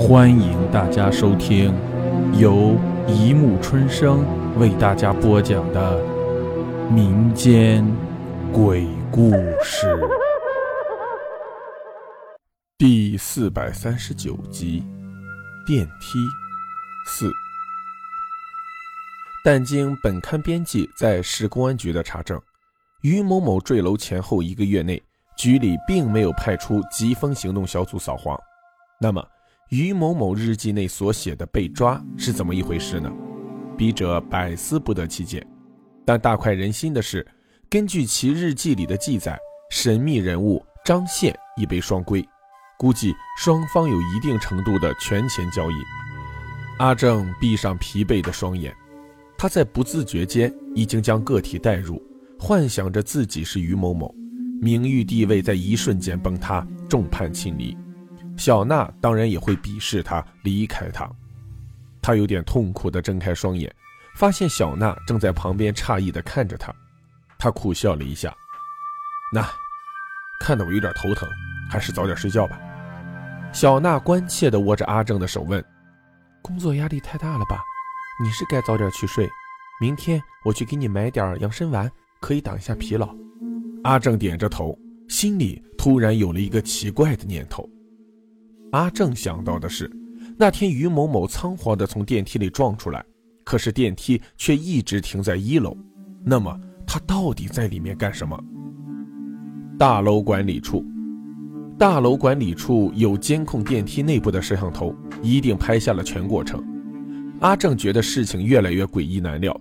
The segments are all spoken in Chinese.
欢迎大家收听由一木春生为大家播讲的民间鬼故事第四百三十九集《电梯四》。但经本刊编辑在市公安局的查证，于某某坠楼前后一个月内，局里并没有派出疾风行动小组扫黄。那么，于某某日记内所写的被抓是怎么一回事呢？笔者百思不得其解。但大快人心的是，根据其日记里的记载，神秘人物张宪已被双规，估计双方有一定程度的权钱交易。阿正闭上疲惫的双眼。他在不自觉间已经将个体带入，幻想着自己是于某某，名誉地位在一瞬间崩塌，众叛亲离。小娜当然也会鄙视他，离开他。他有点痛苦地睁开双眼，发现小娜正在旁边诧异地看着他。他苦笑了一下，那，看得我有点头疼，还是早点睡觉吧。小娜关切地握着阿正的手问：“工作压力太大了吧？”你是该早点去睡，明天我去给你买点养生丸，可以挡一下疲劳。阿正点着头，心里突然有了一个奇怪的念头。阿正想到的是，那天于某某仓皇地从电梯里撞出来，可是电梯却一直停在一楼，那么他到底在里面干什么？大楼管理处，大楼管理处有监控电梯内部的摄像头，一定拍下了全过程。阿正觉得事情越来越诡异难料，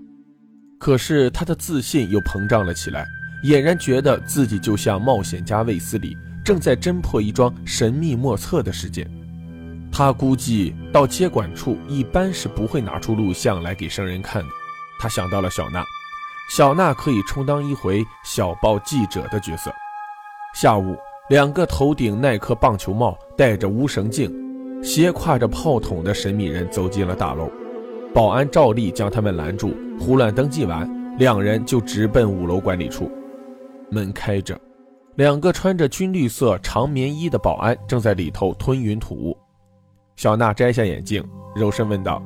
可是他的自信又膨胀了起来，俨然觉得自己就像冒险家卫斯理，正在侦破一桩神秘莫测的事件。他估计到接管处一般是不会拿出录像来给生人看的。他想到了小娜，小娜可以充当一回小报记者的角色。下午，两个头顶耐克棒球帽、戴着无绳镜、斜挎着炮筒的神秘人走进了大楼。保安照例将他们拦住，胡乱登记完，两人就直奔五楼管理处。门开着，两个穿着军绿色长棉衣的保安正在里头吞云吐雾。小娜摘下眼镜，柔声问道：“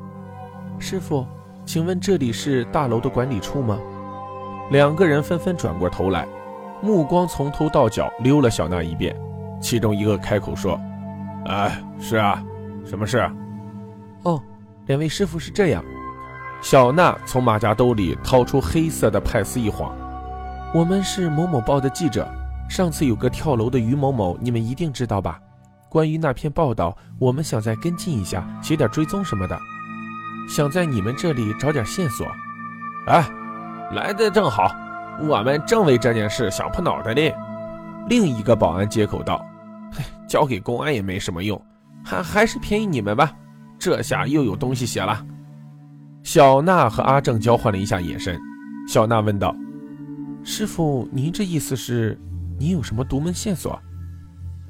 师傅，请问这里是大楼的管理处吗？”两个人纷纷转过头来，目光从头到脚溜了小娜一遍。其中一个开口说：“哎，是啊，什么事？”“哦。”两位师傅是这样，小娜从马甲兜里掏出黑色的派斯一晃，我们是某某报的记者，上次有个跳楼的于某某，你们一定知道吧？关于那篇报道，我们想再跟进一下，写点追踪什么的，想在你们这里找点线索。哎，来的正好，我们正为这件事想破脑袋哩。另一个保安接口道：“嘿，交给公安也没什么用，还还是便宜你们吧。”这下又有东西写了。小娜和阿正交换了一下眼神。小娜问道：“师傅，您这意思是，你有什么独门线索？”“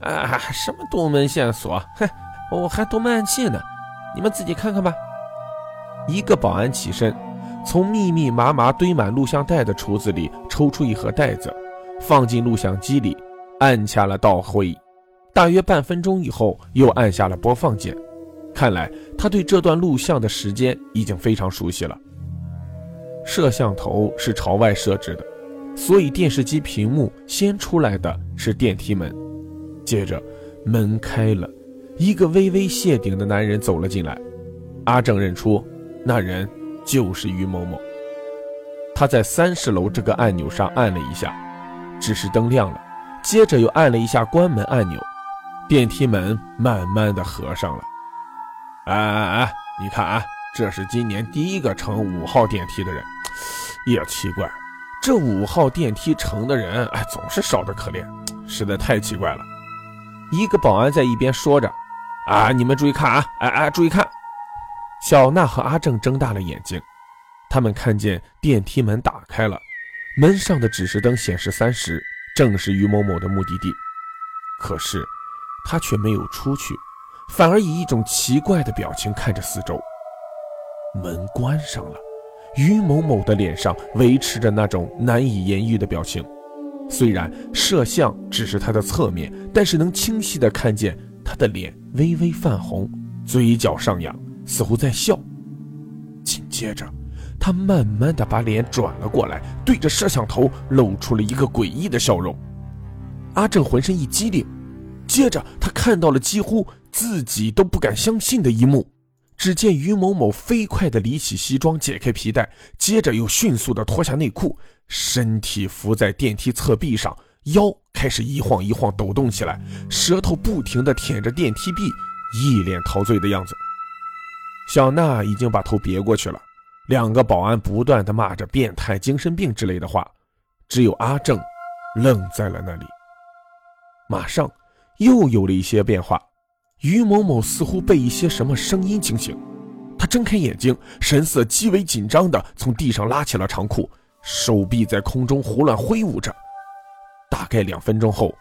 啊，什么独门线索？哼，我还独门暗器呢。你们自己看看吧。”一个保安起身，从密密麻麻堆满录像带的橱子里抽出一盒袋子，放进录像机里，按下了倒回。大约半分钟以后，又按下了播放键。看来他对这段录像的时间已经非常熟悉了。摄像头是朝外设置的，所以电视机屏幕先出来的是电梯门。接着门开了，一个微微谢顶的男人走了进来。阿正认出那人就是于某某。他在三十楼这个按钮上按了一下，指示灯亮了，接着又按了一下关门按钮，电梯门慢慢的合上了。哎哎哎！你看啊，这是今年第一个乘五号电梯的人。也奇怪，这五号电梯乘的人，哎，总是少得可怜，实在太奇怪了。一个保安在一边说着：“啊，你们注意看啊！哎哎，注意看！”小娜和阿正睁大了眼睛，他们看见电梯门打开了，门上的指示灯显示三十，正是于某某的目的地。可是他却没有出去。反而以一种奇怪的表情看着四周。门关上了，于某某的脸上维持着那种难以言喻的表情。虽然摄像只是他的侧面，但是能清晰的看见他的脸微微泛红，嘴角上扬，似乎在笑。紧接着，他慢慢的把脸转了过来，对着摄像头露出了一个诡异的笑容。阿正浑身一激灵，接着他看到了几乎自己都不敢相信的一幕：只见于某某飞快地理起西装，解开皮带，接着又迅速地脱下内裤，身体伏在电梯侧壁上，腰开始一晃一晃抖动起来，舌头不停地舔着电梯壁，一脸陶醉的样子。小娜已经把头别过去了，两个保安不断地骂着“变态”“精神病”之类的话，只有阿正愣在了那里。马上又有了一些变化，于某某似乎被一些什么声音惊醒，他睁开眼睛，神色极为紧张地从地上拉起了长裤，手臂在空中胡乱挥舞着。大概两分钟后，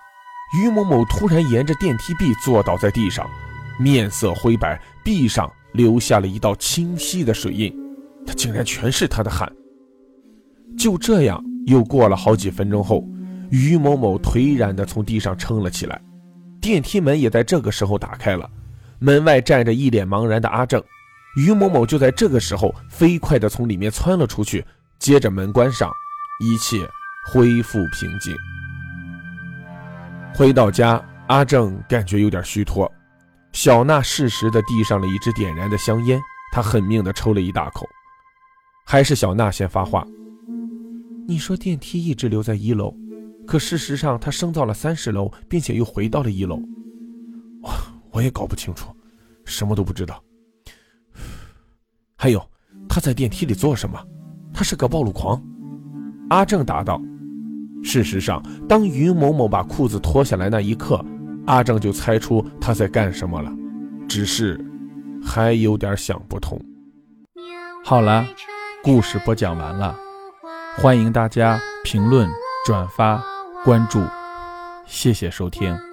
于某某突然沿着电梯壁坐倒在地上，面色灰白，壁上留下了一道清晰的水印，他竟然全是他的汗。就这样，又过了好几分钟后。于某某颓然地从地上撑了起来，电梯门也在这个时候打开了，门外站着一脸茫然的阿正。于某某就在这个时候飞快地从里面窜了出去，接着门关上，一切恢复平静。回到家，阿正感觉有点虚脱。小娜适时地递上了一支点燃的香烟，他狠命地抽了一大口。还是小娜先发话：“你说电梯一直留在一楼。”可事实上，他升到了三十楼，并且又回到了一楼。我，我也搞不清楚，什么都不知道。还有，他在电梯里做什么？他是个暴露狂。阿正答道：“事实上，当于某某把裤子脱下来那一刻，阿正就猜出他在干什么了，只是还有点想不通。”好了，故事播讲完了，欢迎大家评论、转发。关注，谢谢收听。